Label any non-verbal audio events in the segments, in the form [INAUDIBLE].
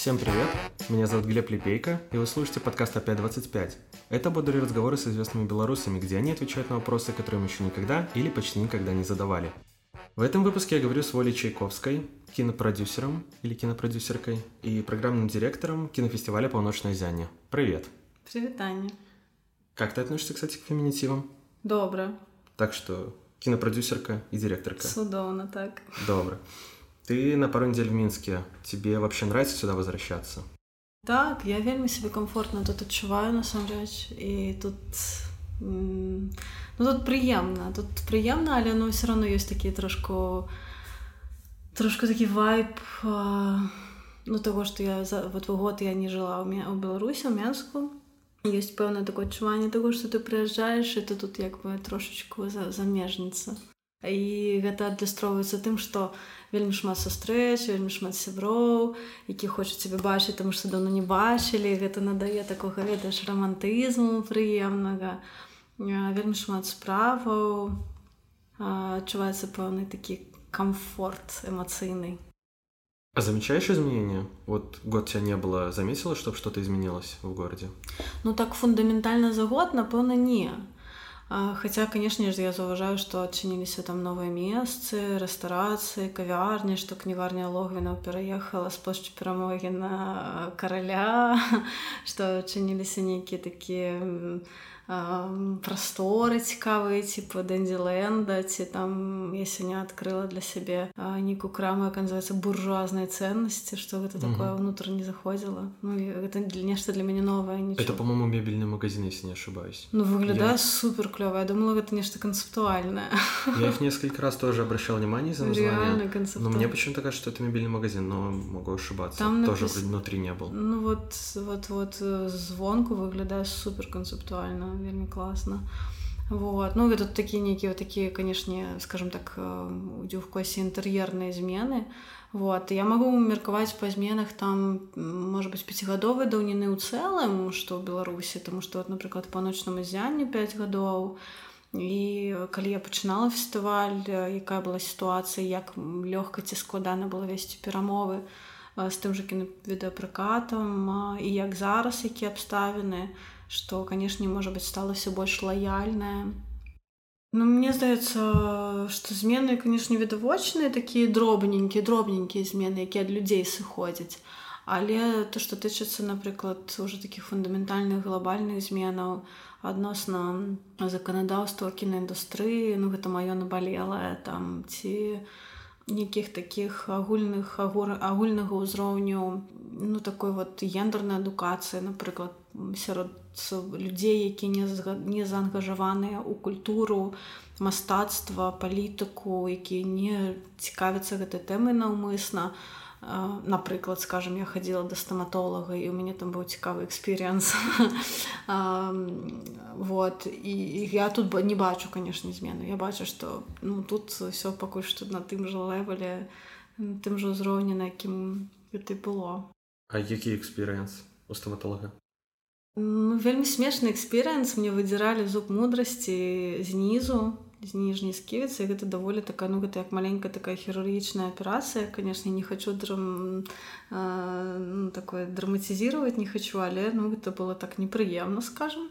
Всем привет! Меня зовут Глеб Лепейко, и вы слушаете подкаст «Опять 25». Это бодрые разговоры с известными белорусами, где они отвечают на вопросы, которые им еще никогда или почти никогда не задавали. В этом выпуске я говорю с Волей Чайковской, кинопродюсером или кинопродюсеркой и программным директором кинофестиваля «Полночное зяние». Привет! Привет, Аня. Как ты относишься, кстати, к феминитивам? Добре. Так что кинопродюсерка и директорка. Судовно так. Добро. Ты на пару недель в Минске. Тебе вообще нравится сюда возвращаться? Так, я вельмі себе комфортно тут адчуваю насамрэч і тут м, ну тут прыемна тут прыемна але ну все равно ёсць такі трошку трошку такі вайб а, ну того что я за вот год я не жила у меня у беларусі у менску ёсць пэўнае такое адчуванне того что ты прыязджаеш і ты тут як бы трошечку за замежніца і гэта адлюстроўваецца тым што вельмі шмат сустрэч вельмі шмат сяброў які хочуць цябе бачыць таму што даўно не бачылі гэта надае такога ведаеш рамантызму прыемнага вельмі шмат справаў адчуваецца пэўны такі комфорт эмоцыйный А замечаешь изменения? Вот год тебя не было, заметила, чтобы что-то изменилось в городе? Ну так фундаментальна за год, напэўна, не. А, Хаця, канешне ж, я заўважаю, што адчыніліся там новыя месцы, рэстарацыі, кавярні, што кнігарня Логвінаў пераехала з плошчы перамогі на караля, што адчыніліся нейкія такія м, а, прасторы цікавыя типа дэндзіленда ці там я сёння адкрыла для сябе а, нейкую краму як называется буржуазнай ценнасці што гэта Мгм. такое ўнутр не заходзіла ну і гэта для нешта для мяне новае нічого. Это, по-моему, мебельный магазин, если не ошибаюсь. Ну, выглядае Я- супер клёва. Я думала, гэта нешта канцэптуальнае. Я их [LAUGHS] несколько раз тоже обращал внимание за название. Реально Но канцэптуальна. мне почему-то кажется, что это мебельный магазин, но могу ошибаться. Там Тоже напис- вроде внутри не был. Ну вот вот вот э, звонку выглядае супер канцэптуальна, вельмі класна. Вот. Ну, гэта такія нейкія такія, канешне, скажем так, э, у класе інтэр'ерныя змены. Вот. Я магу меркаваць па зменах там можа быць пяцігадовай даўніны ў цэлым, што ў Беларусі, таму што, от, напрыклад, па ночнаму зянні 5 гадоў. І калі я пачынала фестываль, э, якая была сітуацыя, як лёгка ці складана было весці перамовы з тым жа кінавідэапракатам а, і як зараз якія абставіны, што, канешне, можа быць стала ўсё больш лаяльная. Ну, мне здаецца, што змены, канешне, відавочныя, такія дробненькія, дробненькія змены, якія ад людзей сыходзяць. Але то, што тычыцца, напрыклад, уже такіх фундаментальных глобальных зменаў адносна заканадаўства кінаіндустрыі, ну гэта маё набалелае там ці нейкіх такіх агульных агур- агульнага ўзроўню ну такой вот гендернай адукацыі напрыклад сярод людзей які не не заангажаваныя ў культуру мастацтва палітыку які не цікавяцца гэтай тэмай наўмысна. Напрыклад скажем я хадзіла да стаматолага і у мяне там быў цікавы эксперыенс [LAUGHS] вот і, і я тут не бачу канешне змены я бачу што ну тут все пакуль што на тым жа левеле тым жа ўзроўні на якім гэта было. А який экспириенс у стоматолога? Ну, вельмі смешны эксперыенс мне выдзіралі зуб мудрасці знізу з ніжняй сківіцы гэта даволі такая ну гэта як маленькая такая хірургічная аперацыя. Конечно не хочу драм... а, ну, такое драматизировать не хочу але ну гэта было так непрыемна скажем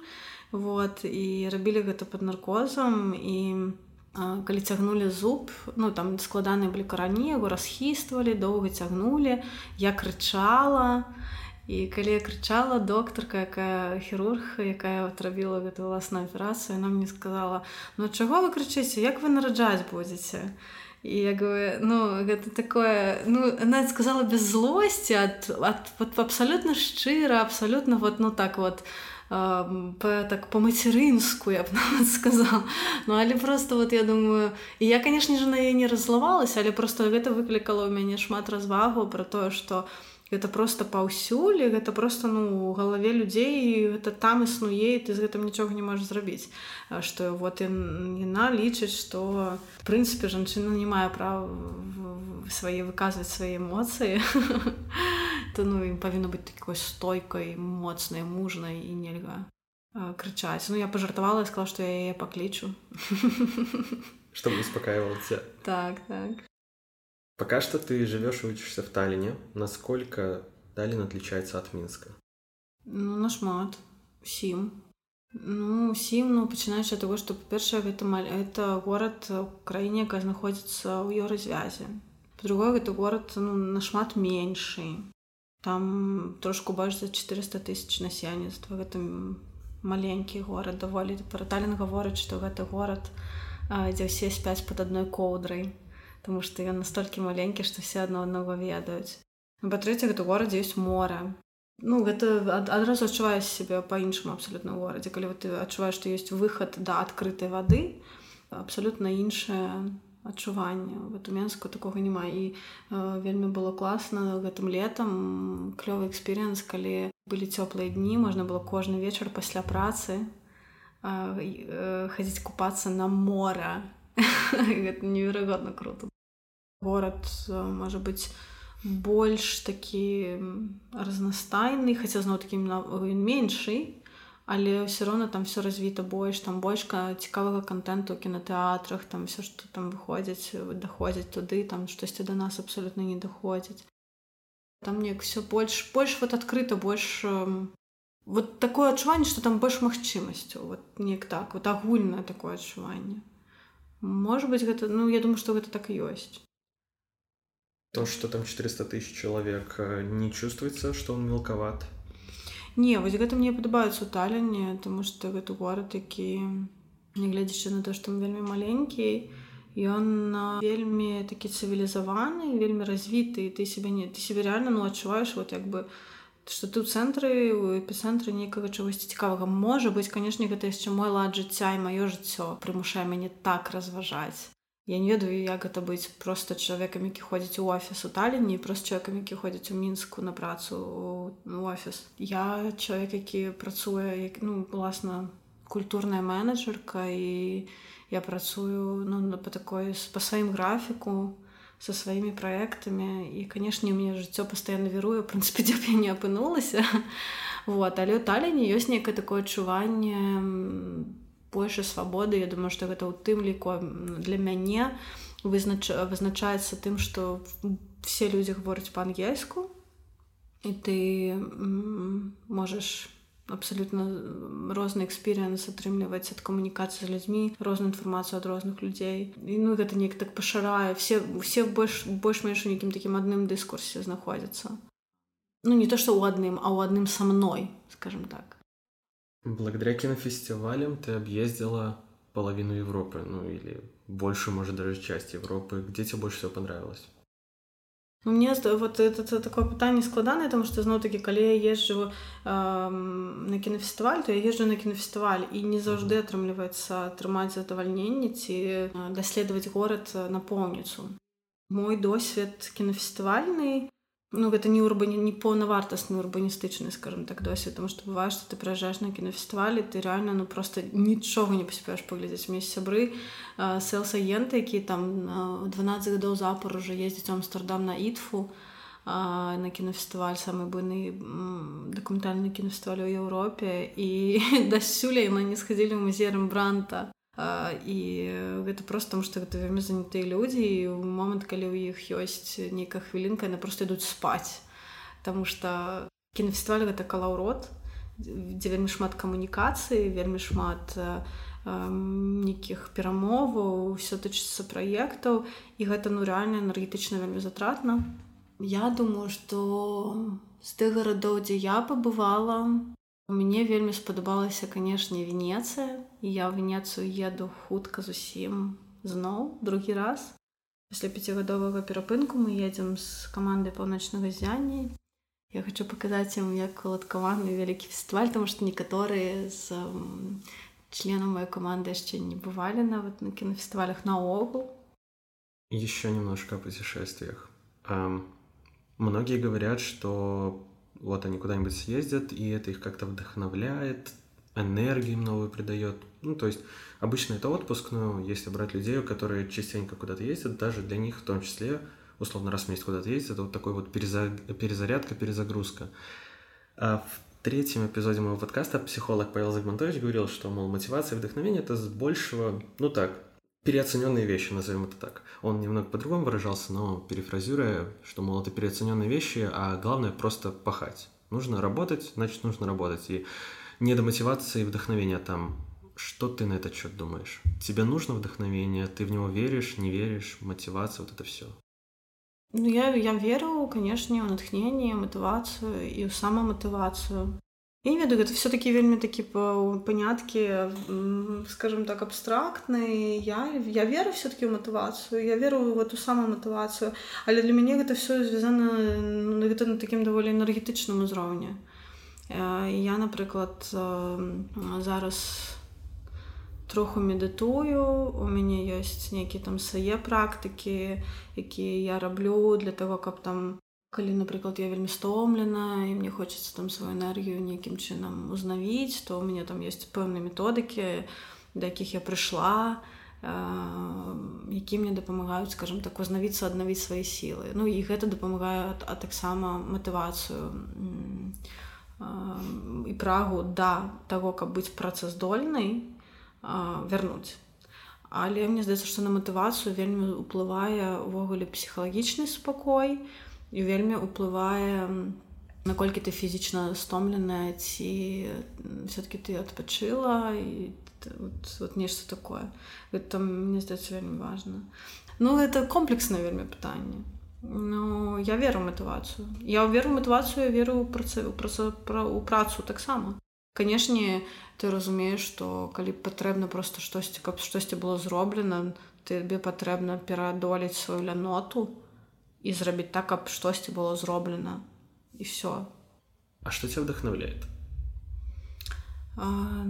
вот і рабілі гэта под наркозам і а, калі цягнули зуб ну там складаныя былі карані яго расхіствалі доўга цягнули я крычала і калі я крычала доктарка якая хірург якая отрабіла гэту власную аперацыю она мне сказала ну чаго вы крычыце як вы нараджаць будзеце і я говорю ну гэта такое ну она сказала без злости ад, ад вот абсалютна шчыра абсалютна вот ну так вот ам, по, так по-мацярынску я б [LAUGHS] нават сказала. Ну але просто вот я думаю і я конечно же на яе не раззлавалася але просто гэта выклікала ў мяне шмат развагу про тое что гэта просто паўсюль гэта просто ну у галаве людзей гэта там існуе і ты з гэтым нічога не можаш зрабіць. Што вот яна лічыць што в прынцыпе жанчына не мае права свае выказваць свае эмоцыі [LAUGHS] то ну ім павінна быць такой стойкай моцнай мужнай і нельга а, крычаць ну я пажартавала і сказала што я яе паклічу [LAUGHS] Чтобы успокаивал тебя. так так Пока что ты живешь и учишься в Таллине. Насколько Таллин отличается от Минска? Ну, нашмат. Усім. Ну, усім, ну, пачынаючы ад таго, што па-першае гэта это горад у краіне, якая знаходзіцца ў еўразвязе. Па-другое, гэта горад ну, нашмат меншы. Там трошку больш за 400 тысяч насельніцтва. Гэта маленькі горад даволі. Параталін гаворыць, што гэта горад, дзе ўсе спяць пад адной коўдрай, Таму што ён настолькі маленькі, што все адно аднаго ведаюць. Па-трэцяе, гэта горад ёсць мора ну гэта адразу адчуваеш сябе па-іншаму абсалютна горадзе калі ты адчуваеш што ёсць выхад да адкрытай вады абсалютна іншае адчуванне. В эту менску такога няма і э, вельмі было класна гэтым летам. Клёвы эксперыенс калі былі цёплыя дні можна было кожны вечар пасля працы э, э, хадзіць купацца на мора [LAUGHS] неверагодна круто. Горад можа быць больш такі разнастайны хаця зноў такім меншый але ўсё роўна там все развіта больш там большка цікавага контенту кінотэатрах там все што там выходзяць даходзяць туды там штосьці да нас абсолютно не даходзяць там неяк все больш больш вот адкрыта больш вот такое адчуванне что там больш магчымасцю вот неяк так вот агульнае такое адчуванне может быть гэта ну я думаю что гэта так і ёсць То, что там 400 тысяч человек, э, не чувствуется, что он мелковат? Не, вот гэта мне падабаецца ў таліне, тому што гэта горад, які нягледзячы на то, што он вельмі маленькі, ён вельмі такі цывілізаваны, вельмі развіты, ты себе не ты себе реально ну адчуваеш вот як бы што ты ў цэнтры у эпіцэнтры нейкага чагосьці цікавага можа быць канешне гэта яшчэ мой лад жыцця і маё жыццё прымушае мяне так разважаць Я не ведаю, як гэта быць проста чалавекам, які ходзіць у офіс у таліне, прост чалавекам, які ходзіць у мінску на працу у офіс. Я чалавек, які працуе як, ну, уласна культурная менеджерка і я працую ну, по такой по сваім графіку со сваімі праектамі і канешне мне жыццё пастаянна верую прынцыпе [LAUGHS] дзе я не апынулася [LAUGHS] вот. Але ў таліне ёсць некае такое адчуванне больше свабоды я думаю что гэта ў тым ліку для мяне вызнач вызначаецца тым что все людзі гавораць по-ангельску і ты можаш абсолютно розны эксперыенс атрымліваць ад камунікацыі з людзьмі розную інфармацыю ад розных людзей і ну гэта неяк так пашырае все все больш больш-менш у нейкім такім адным дыскурсе знаходзяцца ну не то что ў адным а ў адным са мной скажем так Благодаря кинофестивалям ты объездила половину Европы, ну или больше, может, даже часть Европы. Где тебе больше всего понравилось? Ну, мне вот это, это такое пытанне складанае тому што зноў такі калі я езджу э, на кінафестываль то я езжу на кінафестываль і не заўжды атрымліваецца атрымаць задавальненне ці даследаваць горад напоўніцу мой досвед кінафестывальны ну гэта не урбані не поўнавартасны урбаністычны скажем так досвед тому что бывае что ты прыязджаешь на кінафестывалі ты реально ну просто нічога не паспееш паглядзець мне сябры селсаенты які там 12 гадоў запар уже ездзіць амстердам на ітфу на кінафестываль самы буйны дакументальны кінафестываль у Еўропе і [LAUGHS] дасюля яны не схадзілі ў музеем бранта і гэта просто тому что гэта вельмі занятыя людзі і ў момант калі ў іх ёсць нейкая хвілінка яны просто ідуць спаць Таму что кінафестываль гэта калаўрот дзе вельмі шмат камунікацыі вельмі шмат нейкіх перамоваў все тычыцца праектаў і гэта ну рэальна энергетычна вельмі затратна Я думаю что з тых гарадоў дзе я пабывала Мне вельмі спадабалася, канешне, Венецыя. І я ў Венецыю еду хутка зусім зноў другі раз. Пасля пяцігадовага перапынку мы едзем з камандай паўночнага зяння. Я хочу паказаць ім як уладкаваны вялікі фестываль, таму што некаторыя з членаў моей каманды яшчэ не бывалі нават на кінафестывалях наогул. Еще немножко о путешествиях. Um, многие говорят, что вот они куда-нибудь съездят, и это их как-то вдохновляет, энергии им новую придает. Ну, то есть обычно это отпуск, но если брать людей, которые частенько куда-то ездят, даже для них в том числе, условно, раз в месяц куда-то ездят, это вот такой вот переза... перезарядка, перезагрузка. А в третьем эпизоде моего подкаста психолог Павел Загмантович говорил, что, мол, мотивация и вдохновение – это с большего, ну так, переоцененные вещи, назовем это так. Он немного по-другому выражался, но перефразируя, что, мол, это переоцененные вещи, а главное просто пахать. Нужно работать, значит, нужно работать. И не до мотивации и вдохновения там. Что ты на этот счет думаешь? Тебе нужно вдохновение? Ты в него веришь, не веришь? Мотивация, вот это все. Ну, я, я веру, конечно, в натхнение, мотивацию и в самомотивацию. Я не ведаю, гэта все-таки вельмі такі паняткі скажем так абстрактныя я я веру все-таки ў матывацыю я веру в эту самую матывацыю але для мяне гэта все звязана ну, гэта на такім даволі энергетычным узроўні я напрыклад зараз троху медытую у мяне ёсць нейкі там свае практыкі якія я раблю для того каб там калі напрыклад я вельмі стомлена і мне хочется там сваю энергію нейкім чынам узнавіць то у мяне там есть пэўныя методыкі да якіх я прыйшла які мне дапамагаюць скажем так узнавіцца аднавіць свае сілы ну і гэта дапамагае а таксама матывацыю і прагу да таго каб быць працаздольнай вярнуць але мне здаецца што на матывацыю вельмі ўплывае увогуле псіхалагічны спакой і і вельмі ўплывае наколькі ты фізічна стомленая ці все-таки ты адпачыла і вот, вот нешта такое. Это мне здаецца вельмі важно ну это комплексна вельмі пытанне. Ну я веру матывацыю. Я веру матывацыю веру працу пра у працу таксама. Канешне ты разумееш што калі патрэбна просто штосьці каб штосьці было зроблена тебе патрэбна пераадолець сваю ляноту. то і зрабіць так каб штосьці было зроблена і все а что тебя вдохновляет? А,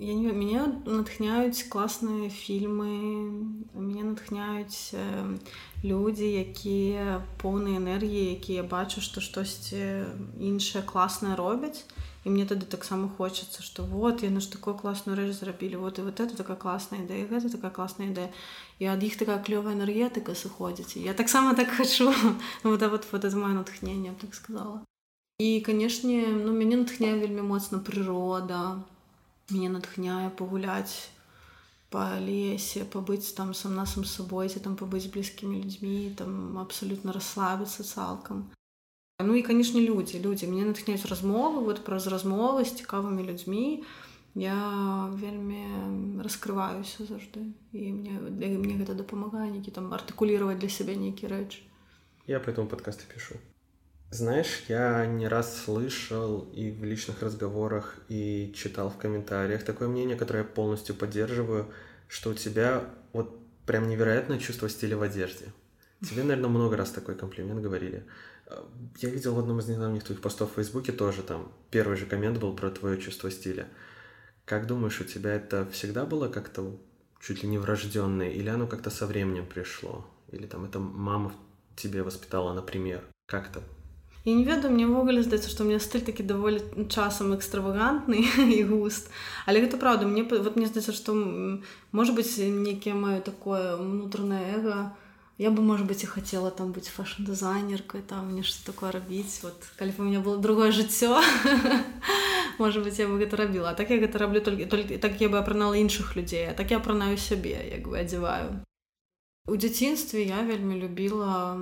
я не мяне натхняюць класныя фільмы мяне натхняюць э, людзі якія поўныя энергіі якія бачу што штосьці іншае класнае робяць і мне тады таксама хочацца што вот яны ж такую класную рэч зрабілі вот і вот это такая класная ідэя гэта такая класная ідэя і ад іх такая клёвая энергетыка сыходзіць я таксама так хачу ну, да, вот вот это мое натхнение так сказала. І канешне ну мяне натхняе вельмі моцна прырода мяне натхняе пагуляць лесе пабыць там сам насам сабой ці там пабыць блізкімі людзьмі там абсалютна расслабіцца цалкам Ну і канешне людзі людзі мне натхняюць размовы вот праз размовы з цікавымі людзьмі я вельмі раскрываюся заўжды. І мне мне гэта дапамагае нейкі там артыкулировать для сябе нейкі рэч. Я по этому подкасты пишу знаешь я не раз слышал и в личных разговорах и читал в комментариях такое мнение которое полностью поддерживаю что у тебя вот прям невероятное чувство стиля в одежде. Тебе наверное много раз такой комплимент говорили я видел в одном из недавних твоих постов в Фейсбуке тоже там первый же коммент был про твое чувство стиля. Как думаешь, у тебя это всегда было как-то чуть ли не врожденное, или оно как-то со временем пришло? Или там это мама тебе воспитала, например? Как то Я не ведаю мне ўвогуле здаецца што мне стыль такі даволі часам экстравагантны [LAUGHS] і густ але гэта праўда мне вот мне здаецца што можа быць нейкія маю такое унутранае эго я бы может быть и хотела там быть фэшн-дызайнеркой там мне что такое рабіць вот калі у меня было другое жыццё [LAUGHS] может быть я бы гэта рабіла так я гэта раблю только только так я бы апранала іншых людзей а так я апранаю сябе як бы адзяваю у дзяцінстве я вельмі любила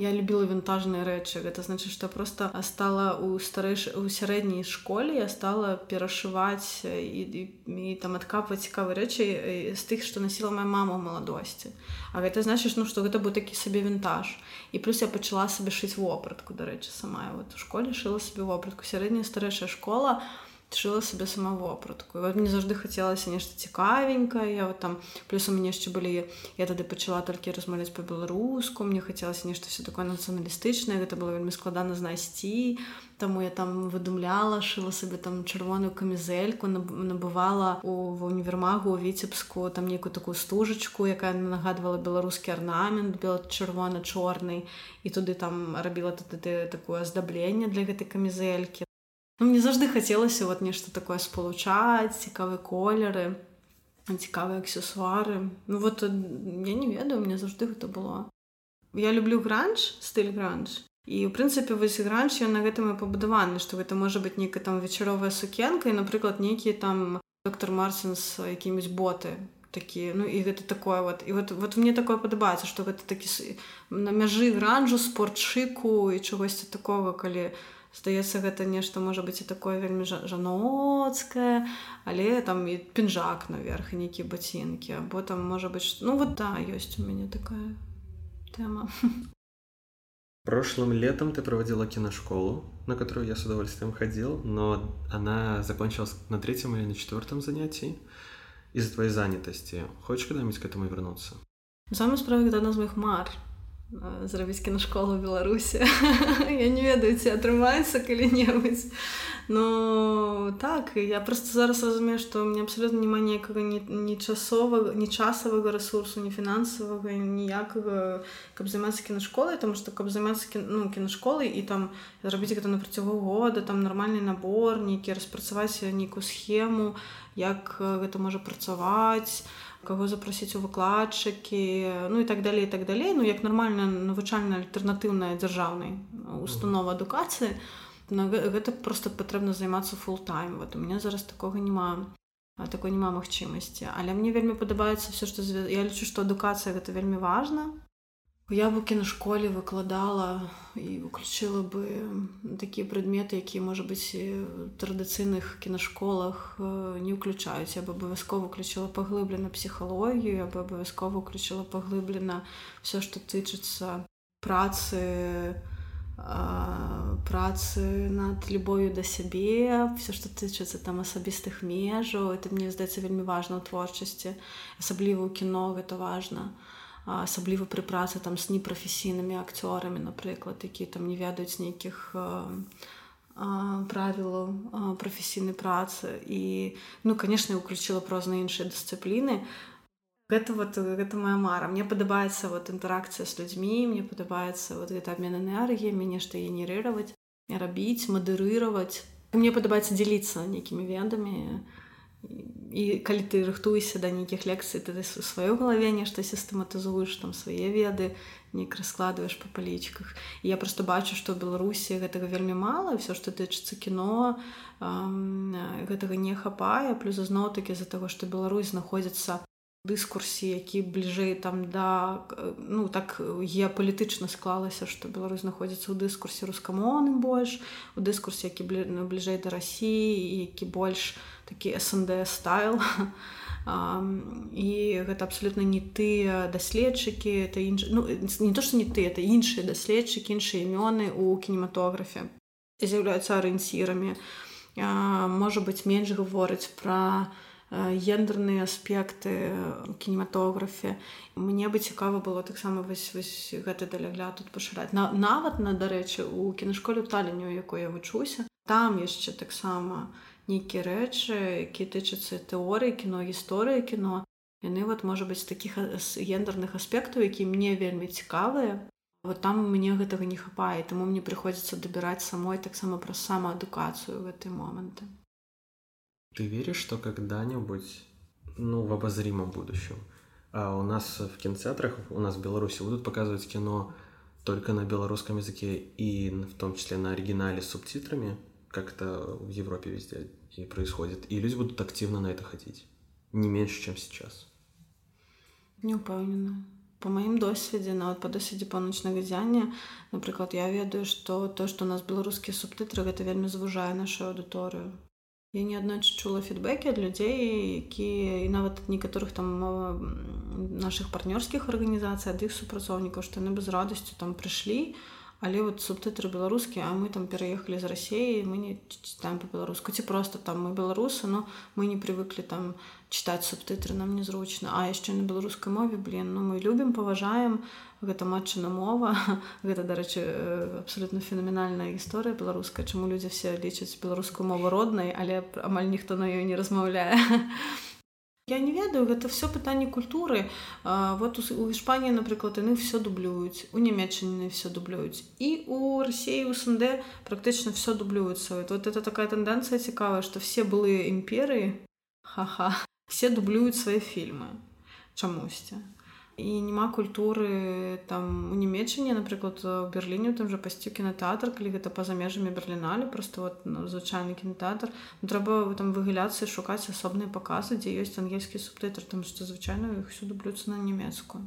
я любила вінтажныя рэчы гэта значит что просто стала у старэйш у сярэдняй школе я стала перашываць і, і, і там адкапваць цікавы рэчы з тых што насіла моя мама маладосці А гэта значыць ну што гэта быў такі сабе вінтаж і плюс я пачала сабе шыць вопратку дарэчы сама. Вот у школе шыла сабе вопратку сярэдняя старэйшая школа а шыла себе сама вопратку вот мне заўжды хацелася нешта цікавенькае вот там плюс у мяне яшчэ былі я тады пачала толькі размаўляць по-беларуску мне хацелася нешта все такое нацыяналістычнае гэта было вельмі складана знайсці таму я там выдумляла шыла сабе там чырвоную камізельку набывала у ва універмагу віцебску там нейкую такую стужачку якая нагадвала беларускі арнамент бел чырвона-чорны і туды там рабіла тады такое аздабленне для гэтай камізелькі мне заўжды хацелася вот нешта такое спалучаць цікавыя колеры цікавыя аксесуары Ну вот я не ведаю мне заўжды гэта было я люблю гранж стыль гранж. І у прынцыпе вось гранж ён на гэтым і пабудаваны што гэта можа быць нейкая там вечаровая сукенка і напрыклад нейкі там доктор марсін з якімись боты такі. Ну і гэта такое вот і вот вот мне такое падабаецца што гэта такі на мяжы гранжу спортшыку і чагосьці такого калі здаецца гэта нешта можа быць і такое вельмі жаноцкае але там і пінжак наверх і нейкія бацінкі або там можа быць ну вот да ёсць у мяне такая тэма Прошлым летом ты проводила киношколу, на которую я с удовольствием ходил, но она закончилась на третьем или на четвертом занятии из-за твоей занятости. Хочешь когда-нибудь к этому вернуться? Самая справа, когда одна з моих мар зрабіць кіношколу ў беларусі [LAUGHS] я не ведаю ці атрымаецца калі-небудзь но так я просто зараз разумею што мне абсолютно няма ніякага ні, ні часовага ні часавага ресурсу ні фінансавага ніякага каб займацца кіношколай тому что каб займацца кі, ну, кіношколай і там зрабіць гэта на працягу года там нармальны набор нейкі распрацаваць нейкую схему як гэта можа працаваць каго запрасіць у выкладчыкі ну і так далей так далей. Ну як нармальная навучальная альтэрнатыўная дзяржаўнай установа адукацыі гэта просто патрэбна займацца фултайм вот у меня зараз такога няма такой няма магчымасці. Але мне вельмі падабаецца все што я лічу што адукацыя гэта вельмі важна я бы кіношколе выкладала і выключила бы такія прадметы якія можа быць традыцыйных кінашколах не ўключаюць я бы абавязкова уключила паглыблена псіхалогію я бы абавязкова уключила паглыблена все што тычыцца працы працы над любою да сябе все што тычыцца там асабістых межаў это мне здаецца вельмі важна ў творчасці асабліва ў кіно гэта важна асабліва пры працы там з непрафесійнымі акцёрамі напрыклад які там не ведаюць нейкіх правілаў прафесійнай працы. І ну конечно уключила прозна іншыя дысцыпліны. Гэта вот гэта моя мара. Мне падабаецца вот інтэракцыя з людзьмі мне падабаецца вот гэта обмен энергіямі нешта генерировать рабіць мадэрыраваць. Мне падабаецца дзеліцца нейкімі ведамі і калі ты рыхтуешся да нейкіх лекцый ты у сваёй галаве нешта сістэматызуеш там свае веды нейк раскладваеш па палічках я просто бачу што беларусі гэтага вельмі мала все што тычыцца кіно гэтага не хапае. Плюс зноў такі з-за таго што Беларусь знаходзіцца дыскурсе які бліжэй там да ну так геапалітычна склалася што Беларусь знаходзіцца ў дыскурсе рускамоўным больш у дыскурсе які ну, бліжэй да рассіі які больш такі снд стайл. [LAUGHS] І гэта абсалютна не тыя даследчыкі это інш... ну, не то што не ты это іншыя даследчыкі іншыя імёны ў кінематографе. З'яўляюцца арыенцірамі. Можа быць менш гаворыць пра гендерныя аспекты кінематографе мне бы цікава было таксама вось вось гэты далягляд тут пашыраць. На нават на дарэчы у кінашколе таленню якой я вучуся там яшчэ таксама нейкія рэчы які тычацца тэорыі кіно гісторыі кіно. Яны вот можа быць такіх гендерных аспектаў які мне вельмі цікавыя вот там мне гэтага не хапае. Таму мне прыходзіцца дабіраць самой таксама пра самаадукацыю гэты моманты Ты веришь, что когда-нибудь, ну, в обозримом будущем, а у нас в кинотеатрах, у нас в Беларуси будут показывать кино только на белорусском языке и в том числе на оригинале с субтитрами, как это в Европе везде и происходит, и люди будут активно на это ходить, не меньше, чем сейчас. Не упэўнена. По маім досведзе нават па досведзе паўночнага дзяння напрыклад я ведаю што то што у нас беларускія субтытры гэта вельмі звужае нашу аўдыторыю Я неаднойчы чула фідбэкі ад людзей, якія і нават ад некаторых там нашых партнёрскіх арганізацый, ад іх супрацоўнікаў, што яны без радасцю там прыйшлі, але вот субтытры беларускія а мы там пераехалі з рассеі мы не читаем по-беларуску ці просто там мы беларусы но мы не привыклі там читаць субтытры нам незручна а яшчэ на беларускай мове блин ну мы любім паважаем гэта матчына мова [LAUGHS] гэта дарэчы абсолютно фенаменальная гісторыя беларуская чаму людзі все лічаць беларускую мову роднай але амаль ніхто на ёй не размаўляе а [LAUGHS] Я не ведаю гэта все пытанне культуры. А, вот у, у іспаніі напрыклад яны все дублююць у нямецчыны все дублююць і у Росіі у СНД практычна все дублюецца вот это такая тэндэнцыя цікавая что все былыя імперыі ха-ха [LAUGHS] все дублююць свае фільмы чамусьці і няма культуры там у нямецчыне напрыклад у берерліне там жа пасцю кінотэатр калі гэта па-за межамі берерліналі просто вот ну, звычайны кінотэатр трэба там выгуляцца шукаць асобныя паказы дзе ёсць ангельскі субтытр там што звычайна іх всюду блюцца на нямецкую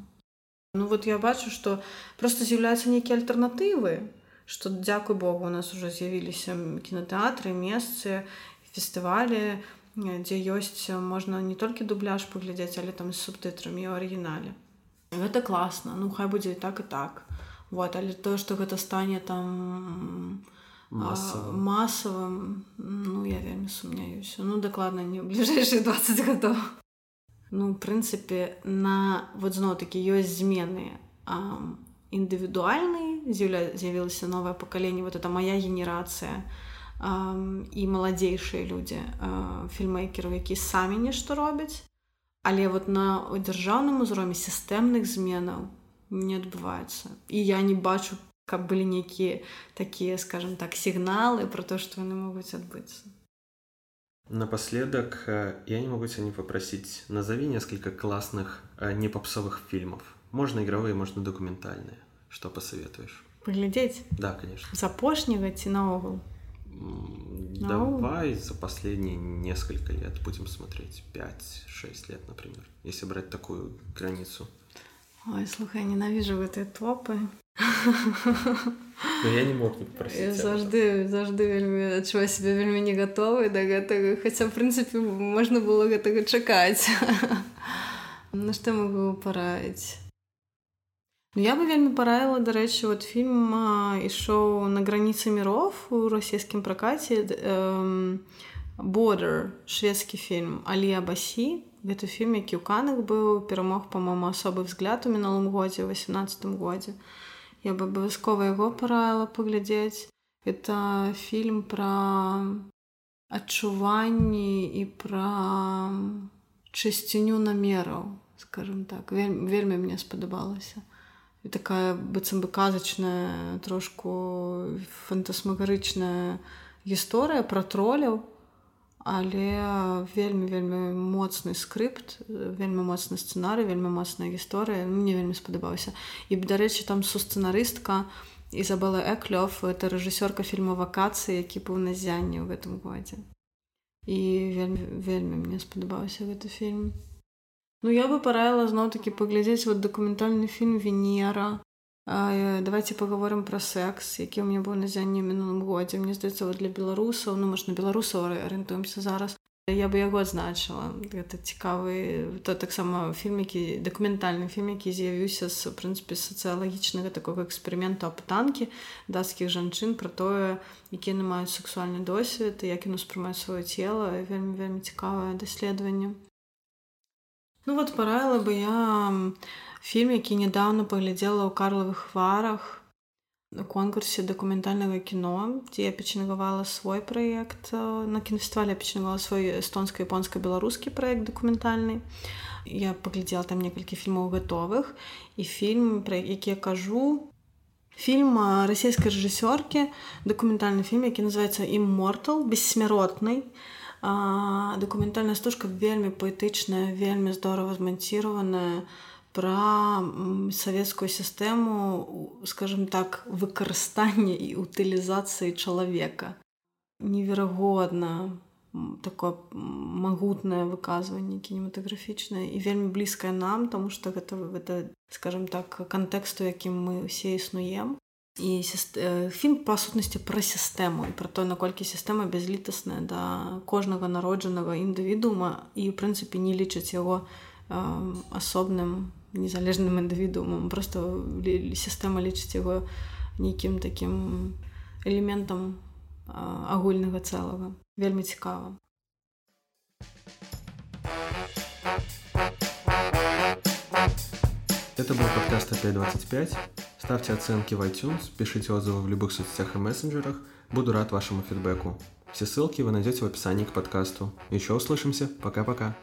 Ну вот я бачу што просто з'яўляюцца нейкія альтэрнатывы што дзякуй Богу у нас уже з'явіліся кінотэатры месцы фестывалі дзе ёсць можна не толькі дубляж паглядзець але там з субтытрамі ў арыгінале гэта класна ну хай будзе так і так. Вот але то что гэта стане там Масавым. масавым ну я вельмі сумняюся ну дакладна не ў бліжэйшых 20 гадоў ну прынцыпе на вот зноў такі ёсць змены індывідуальны з'яўля з'явілася новае пакаленне вот это моя генерацыя і маладзейшыя людзі фільмейкераў які самі нешта робяць але вот на дзяржаўным узроме сістэмных зменаў не адбываецца і я не бачу каб былі нейкія такія скажем так сігналы про то што яны могуць адбыцца Напоследок, э, я не могу тебя не попросить, назови несколько классных э, непопсовых фильмов. Можно игровые, можно документальные. Что посоветуешь? Паглядзець? Да, конечно. З апошняга ці наогул? Давай за последние несколько лет будем смотреть. 5-6 лет, например. Если брать такую границу. Ой, слухай, ненавіжу гэтыя топы. Но я не мог не попросить. Я заўжды заўжды вельмі адчуваю сябе вельмі не гатовы да гэтага хаця в прынцыпе можна было гэтага чакаць на [LAUGHS] што могу параіць Ну, я бы вельмі параіла дарэчы вот фільм ішоў на граніцы міров у расійскім пракаце border шведскі фільм Алія Басі гэта фільм які ў канах быў перамог па-моему асобы взгляд у мінулым годзе 18 годзе. Я бы абавязкова яго параіла паглядзець. Это фільм пра адчуванні і пра чысціню намераў скажем так. Вельмі, вельмі мне спадабалася і такая быццам бы казачная трошку фантасмагарычная гісторыя пра троляў але вельмі вельмі моцны скрыпт вельмі моцны сцэнары вельмі моцная гісторыя. Ну, мне вельмі спадабаўся. І дарэчы там сусцэнарыстка Ізабела эклёв это рэжысёрка фільма вакацыі які быў на зянні ў гэтым годзе. І вельмі вельмі мне спадабаўся гэты фільм Ну я бы параіла зноў-такі паглядзець вот дакументальны фільм венера А, э, давайте паговорым пра секс які ў меня быў на зянні ў мінулым годзе мне здаецца вот для беларусаў ну можна беларусаў арыентуемся зараз. Я бы яго адзначыла гэта цікавы то таксама фільм які дакументальны фільм які з'явіўся з прынцыпе сацыялагічнага такога эксперыменту аптанкі дацкіх жанчын пра тое які яны маюць сексуальны досвед і як яны успрымаюць сваё цела вельмі вельмі цікавае даследаванне Ну вот параіла бы я фільм, які нядаўна паглядзела ў карлавых хварах на конкурсе дакументальнага кіно, дзе я печанагавала свой праект э, на кінафестывале печанагавала свой эстонска-японска-беларускі праект дакументальны. Я паглядзела там некалькі фільмаў гатовых і фільм, пра які я кажу, фільм а, расійскай рэжысёркі, дакументальны фільм, які называецца Immortal, бессмяротнай. Дакументальная стужка вельмі паэтычная, вельмі здорава зманціраваная пра савецкую сістэму, скажем так, выкарыстання і утылізацыі чалавека. Неверагодна такое магутнае выказванне кінематаграфічнае і вельмі блізкае нам, таму што гэта, гэта скажем так, кантэксту, якім мы ўсе існуем. І э, фільм па сутнасці пра сістэму і пра то, наколькі сістэма бязлітасная да кожнага народжанага індывідуума і ў прынцыпе не лічыць яго э, асобным незалежным індывідуумам просто сістэма лічыць яго нейкім такім элементам э, агульнага цэлага вельмі цікава Это был подкаст «Опять-25». Ставьте оценки в iTunes, пишите отзывы в любых соцсетях и мессенджерах. Буду рад вашему фидбэку. Все ссылки вы найдете в описании к подкасту. Еще услышимся. Пока-пока.